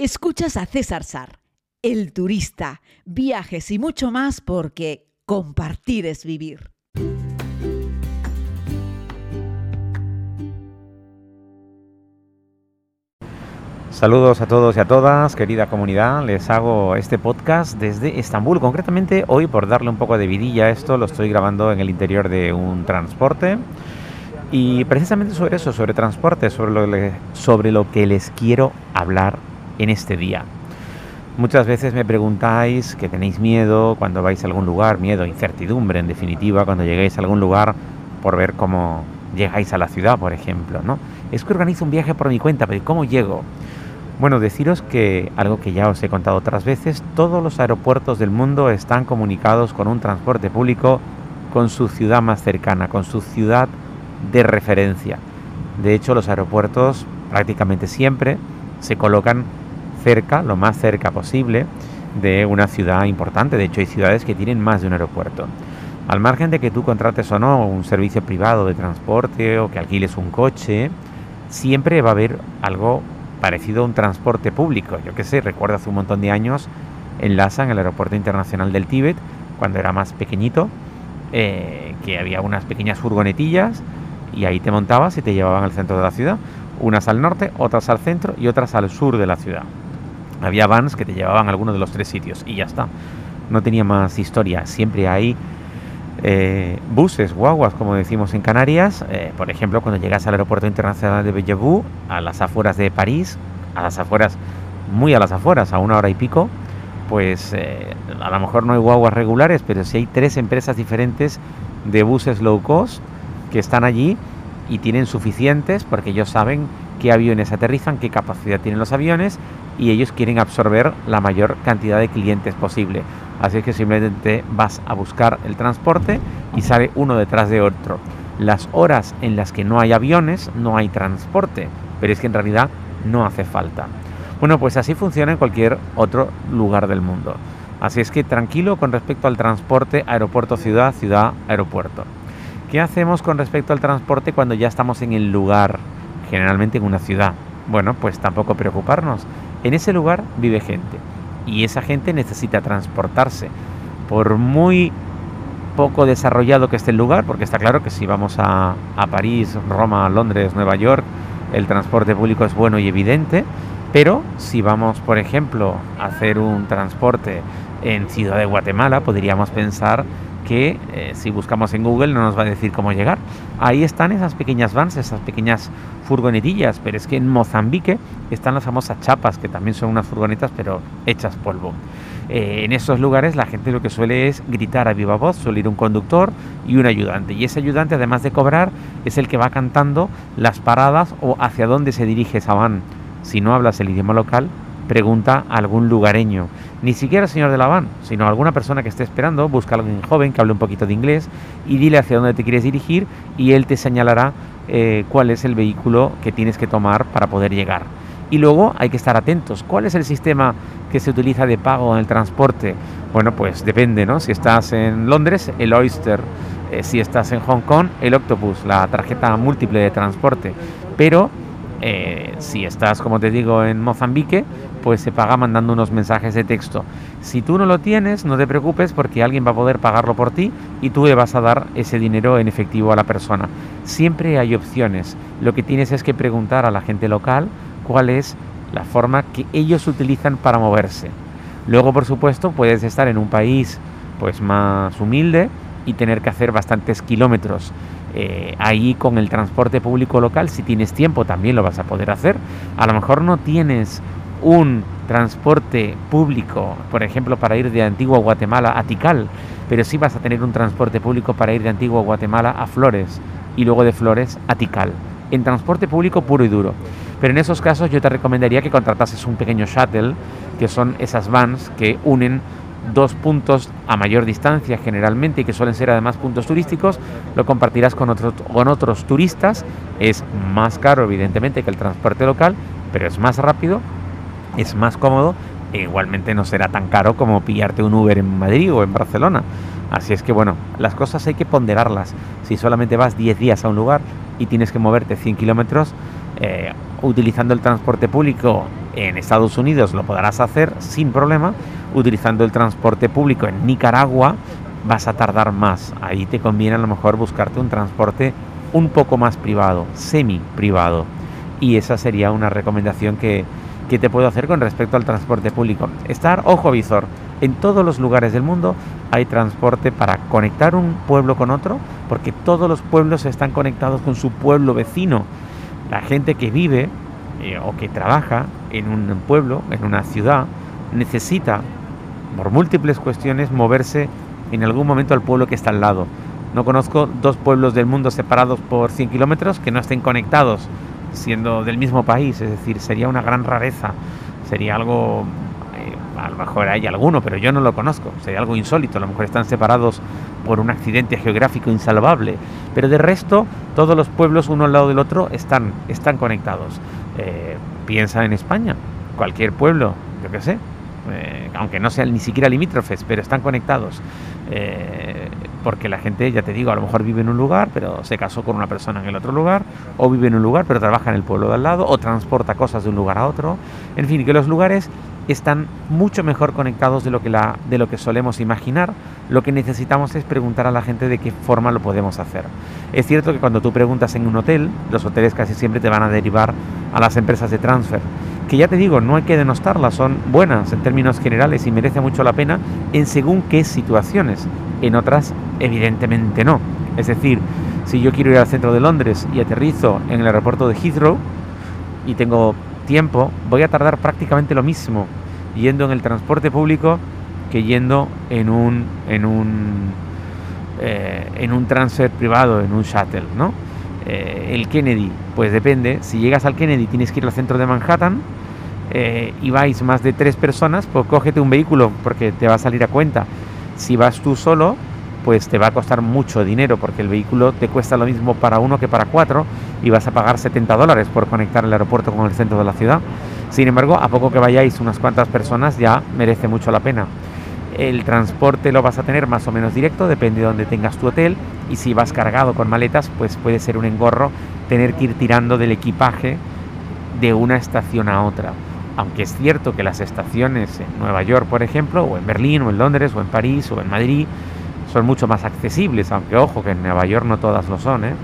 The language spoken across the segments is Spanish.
Escuchas a César Sar, el turista, viajes y mucho más porque compartir es vivir. Saludos a todos y a todas, querida comunidad. Les hago este podcast desde Estambul. Concretamente, hoy, por darle un poco de vidilla a esto, lo estoy grabando en el interior de un transporte. Y precisamente sobre eso, sobre transporte, sobre lo, sobre lo que les quiero hablar en este día. Muchas veces me preguntáis que tenéis miedo cuando vais a algún lugar, miedo, incertidumbre en definitiva, cuando lleguéis a algún lugar por ver cómo llegáis a la ciudad, por ejemplo, ¿no? Es que organizo un viaje por mi cuenta, pero ¿cómo llego? Bueno, deciros que algo que ya os he contado otras veces, todos los aeropuertos del mundo están comunicados con un transporte público con su ciudad más cercana, con su ciudad de referencia. De hecho, los aeropuertos prácticamente siempre se colocan cerca, lo más cerca posible, de una ciudad importante. De hecho, hay ciudades que tienen más de un aeropuerto. Al margen de que tú contrates o no un servicio privado de transporte o que alquiles un coche, siempre va a haber algo parecido a un transporte público. Yo que sé, recuerdo hace un montón de años en Lhasa, en el aeropuerto internacional del Tíbet, cuando era más pequeñito, eh, que había unas pequeñas furgonetillas y ahí te montabas y te llevaban al centro de la ciudad. Unas al norte, otras al centro y otras al sur de la ciudad. Había vans que te llevaban a alguno de los tres sitios y ya está. No tenía más historia. Siempre hay eh, buses, guaguas, como decimos en Canarias. Eh, por ejemplo, cuando llegas al aeropuerto internacional de Bellevue, a las afueras de París, a las afueras, muy a las afueras, a una hora y pico, pues eh, a lo mejor no hay guaguas regulares, pero sí hay tres empresas diferentes de buses low cost que están allí y tienen suficientes porque ellos saben qué aviones aterrizan, qué capacidad tienen los aviones y ellos quieren absorber la mayor cantidad de clientes posible. Así que simplemente vas a buscar el transporte y sale uno detrás de otro. Las horas en las que no hay aviones, no hay transporte, pero es que en realidad no hace falta. Bueno, pues así funciona en cualquier otro lugar del mundo. Así es que tranquilo con respecto al transporte aeropuerto-ciudad, ciudad-aeropuerto. ¿Qué hacemos con respecto al transporte cuando ya estamos en el lugar, generalmente en una ciudad? Bueno, pues tampoco preocuparnos. En ese lugar vive gente y esa gente necesita transportarse. Por muy poco desarrollado que esté el lugar, porque está claro que si vamos a, París, Roma, Londres, Nueva York, el transporte público es bueno y evidente, pero si vamos, por ejemplo, a hacer un transporte en Ciudad de Guatemala, podríamos pensar que eh, si buscamos en Google no nos va a decir cómo llegar. Ahí están esas pequeñas vans, esas pequeñas furgonetillas, pero es que en Mozambique están las famosas chapas, que también son unas furgonetas, pero hechas polvo. Eh, en esos lugares la gente lo que suele es gritar a viva voz, suele ir un conductor y un ayudante. Y ese ayudante, además de cobrar, es el que va cantando las paradas o hacia dónde se dirige esa van. Si no hablas el idioma local, pregunta a algún lugareño. Ni siquiera el señor de la van, sino alguna persona que esté esperando, busca a alguien joven que hable un poquito de inglés y dile hacia dónde te quieres dirigir y él te señalará eh, cuál es el vehículo que tienes que tomar para poder llegar. Y luego hay que estar atentos. ¿Cuál es el sistema que se utiliza de pago en el transporte? Bueno, pues depende, ¿no? Si estás en Londres, el Oyster. Eh, si estás en Hong Kong, el Octopus, la tarjeta múltiple de transporte. Pero eh, si estás, como te digo, en Mozambique, pues se paga mandando unos mensajes de texto. Si tú no lo tienes, no te preocupes porque alguien va a poder pagarlo por ti y tú le vas a dar ese dinero en efectivo a la persona. Siempre hay opciones. Lo que tienes es que preguntar a la gente local cuál es la forma que ellos utilizan para moverse. Luego, por supuesto, puedes estar en un país pues más humilde y tener que hacer bastantes kilómetros eh, ahí con el transporte público local, si tienes tiempo también lo vas a poder hacer. A lo mejor no tienes un transporte público, por ejemplo, para ir de Antigua Guatemala a Tikal, pero sí vas a tener un transporte público para ir de Antigua Guatemala a Flores y luego de Flores a Tikal, en transporte público puro y duro. Pero en esos casos yo te recomendaría que contratases un pequeño shuttle, que son esas vans que unen dos puntos a mayor distancia generalmente y que suelen ser además puntos turísticos, lo compartirás con otros, con otros turistas. Es más caro evidentemente que el transporte local, pero es más rápido, es más cómodo e igualmente no será tan caro como pillarte un Uber en Madrid o en Barcelona. Así es que bueno, las cosas hay que ponderarlas. Si solamente vas 10 días a un lugar y tienes que moverte 100 kilómetros, eh, utilizando el transporte público en Estados Unidos lo podrás hacer sin problema. Utilizando el transporte público en Nicaragua vas a tardar más. Ahí te conviene a lo mejor buscarte un transporte un poco más privado, semi privado. Y esa sería una recomendación que, que te puedo hacer con respecto al transporte público. Estar ojo visor. En todos los lugares del mundo hay transporte para conectar un pueblo con otro, porque todos los pueblos están conectados con su pueblo vecino. La gente que vive eh, o que trabaja en un pueblo, en una ciudad, necesita, por múltiples cuestiones, moverse en algún momento al pueblo que está al lado. No conozco dos pueblos del mundo separados por 100 kilómetros que no estén conectados, siendo del mismo país. Es decir, sería una gran rareza. Sería algo, eh, a lo mejor hay alguno, pero yo no lo conozco. Sería algo insólito. A lo mejor están separados por un accidente geográfico insalvable. Pero de resto, todos los pueblos uno al lado del otro están, están conectados. Eh, piensa en España, cualquier pueblo, yo qué sé, eh, aunque no sean ni siquiera limítrofes, pero están conectados. Eh, porque la gente, ya te digo, a lo mejor vive en un lugar, pero se casó con una persona en el otro lugar, o vive en un lugar, pero trabaja en el pueblo de al lado, o transporta cosas de un lugar a otro. En fin, que los lugares están mucho mejor conectados de lo que, la, de lo que solemos imaginar. Lo que necesitamos es preguntar a la gente de qué forma lo podemos hacer. Es cierto que cuando tú preguntas en un hotel, los hoteles casi siempre te van a derivar a las empresas de transfer que ya te digo, no hay que denostarlas, son buenas en términos generales y merece mucho la pena en según qué situaciones. En otras, evidentemente no. Es decir, si yo quiero ir al centro de Londres y aterrizo en el aeropuerto de Heathrow y tengo tiempo, voy a tardar prácticamente lo mismo yendo en el transporte público que yendo en un en un eh, en un transfer privado, en un shuttle, ¿no? Eh, el Kennedy, pues depende. Si llegas al Kennedy tienes que ir al centro de Manhattan eh, y vais más de tres personas, pues cógete un vehículo porque te va a salir a cuenta. Si vas tú solo, pues te va a costar mucho dinero porque el vehículo te cuesta lo mismo para uno que para cuatro y vas a pagar 70 dólares por conectar el aeropuerto con el centro de la ciudad. Sin embargo, a poco que vayáis unas cuantas personas ya merece mucho la pena. El transporte lo vas a tener más o menos directo, depende de donde tengas tu hotel. Y si vas cargado con maletas, pues puede ser un engorro tener que ir tirando del equipaje de una estación a otra. Aunque es cierto que las estaciones en Nueva York, por ejemplo, o en Berlín, o en Londres, o en París, o en Madrid, son mucho más accesibles, aunque ojo que en Nueva York no todas lo son, ¿eh?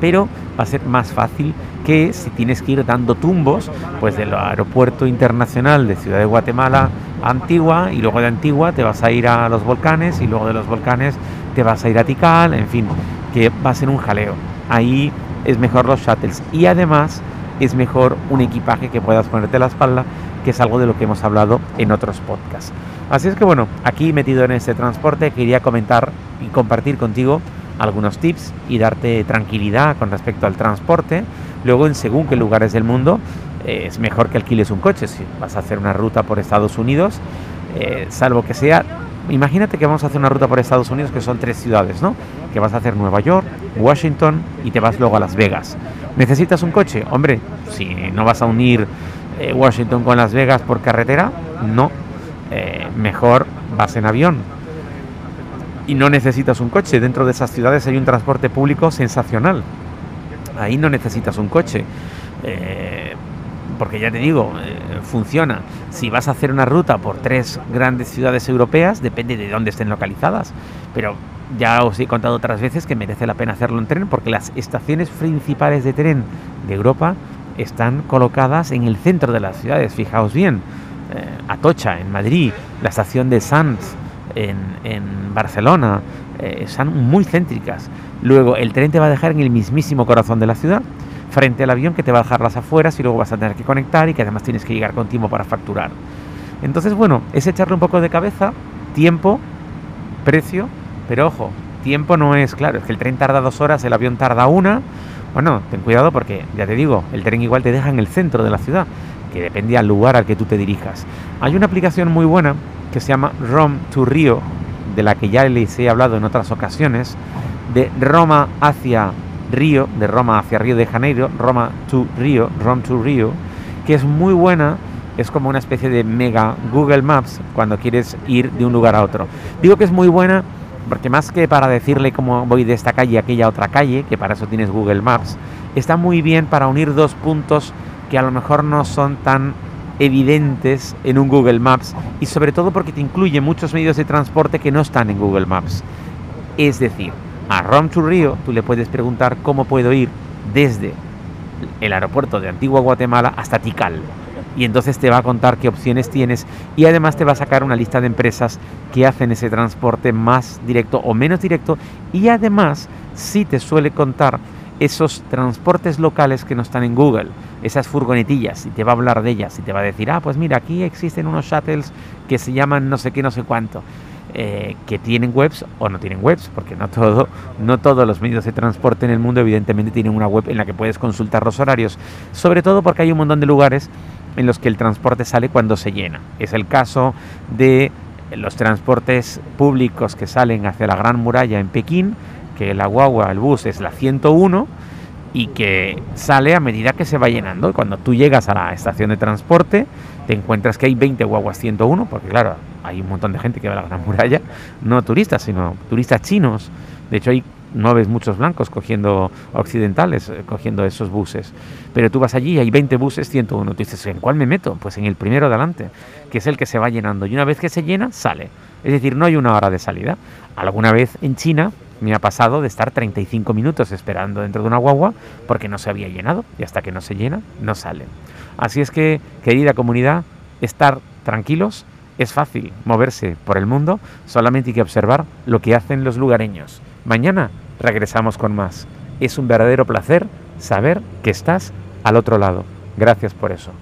pero va a ser más fácil que si tienes que ir dando tumbos, pues del aeropuerto internacional de Ciudad de Guatemala a Antigua y luego de Antigua te vas a ir a los volcanes y luego de los volcanes te vas a ir a Tikal, en fin, que va a ser un jaleo. Ahí es mejor los shuttles y además es mejor un equipaje que puedas ponerte a la espalda, que es algo de lo que hemos hablado en otros podcasts. Así es que bueno, aquí metido en este transporte quería comentar y compartir contigo algunos tips y darte tranquilidad con respecto al transporte. Luego, en según qué lugares del mundo, eh, es mejor que alquiles un coche. Si vas a hacer una ruta por Estados Unidos, eh, salvo que sea. Imagínate que vamos a hacer una ruta por Estados Unidos que son tres ciudades, ¿no? Que vas a hacer Nueva York, Washington y te vas luego a Las Vegas. ¿Necesitas un coche? Hombre, si no vas a unir eh, Washington con Las Vegas por carretera, no. mejor vas en avión y no necesitas un coche. Dentro de esas ciudades hay un transporte público sensacional. Ahí no necesitas un coche. Eh, porque ya te digo, eh, funciona. Si vas a hacer una ruta por tres grandes ciudades europeas, depende de dónde estén localizadas. Pero ya os he contado otras veces que merece la pena hacerlo en tren porque las estaciones principales de tren de Europa están colocadas en el centro de las ciudades. Fijaos bien, eh, Atocha, en Madrid, la estación de Sanz, en, Barcelona, eh, son muy céntricas. Luego el tren te va a dejar en el mismísimo corazón de la ciudad, frente al avión que te va a dejar las afueras y luego vas a tener que conectar y que además tienes que llegar con tiempo para facturar. Entonces, bueno, es echarle un poco de cabeza, tiempo, precio, pero ojo, tiempo no es claro, es que el tren tarda dos horas, el avión tarda una. Bueno, ten cuidado porque, ya te digo, el tren igual te deja en el centro de la ciudad, que depende al lugar al que tú te dirijas. Hay una aplicación muy buena que se llama Rome to Rio, de la que ya les he hablado en otras ocasiones, de Roma hacia Río, de Roma hacia Río de Janeiro, Roma to Río, Rome to Rio, que es muy buena, es como una especie de mega Google Maps cuando quieres ir de un lugar a otro. Digo que es muy buena porque más que para decirle cómo voy de esta calle a aquella otra calle, que para eso tienes Google Maps, está muy bien para unir dos puntos que a lo mejor no son tan evidentes en un Google Maps y sobre todo porque te incluye muchos medios de transporte que no están en Google Maps. Es decir, a Rom Rio tú le puedes preguntar cómo puedo ir desde el aeropuerto de Antigua Guatemala hasta Tikal. Y entonces te va a contar qué opciones tienes y además te va a sacar una lista de empresas que hacen ese transporte más directo o menos directo y además sí te suele contar esos transportes locales que no están en Google, esas furgonetillas, y te va a hablar de ellas, y te va a decir, ah, pues mira, aquí existen unos shuttles que se llaman no sé qué, no sé cuánto, eh, que tienen webs o no tienen webs, porque no, todo, no todos los medios de transporte en el mundo evidentemente tienen una web en la que puedes consultar los horarios, sobre todo porque hay un montón de lugares en los que el transporte sale cuando se llena. Es el caso de los transportes públicos que salen hacia la Gran Muralla en Pekín, que la guagua, el bus es la 101 y que sale a medida que se va llenando. Cuando tú llegas a la estación de transporte, te encuentras que hay 20 guaguas 101, porque claro, hay un montón de gente que va a la Gran Muralla, no turistas, sino turistas chinos. De hecho, hay no ves muchos blancos cogiendo occidentales, eh, cogiendo esos buses. Pero tú vas allí y hay 20 buses, 101. Tú dices, ¿en cuál me meto? Pues en el primero adelante, que es el que se va llenando. Y una vez que se llena, sale. Es decir, no hay una hora de salida. Alguna vez en China me ha pasado de estar 35 minutos esperando dentro de una guagua porque no se había llenado y hasta que no se llena no sale. Así es que, querida comunidad, estar tranquilos es fácil moverse por el mundo, solamente hay que observar lo que hacen los lugareños. Mañana regresamos con más. Es un verdadero placer saber que estás al otro lado. Gracias por eso.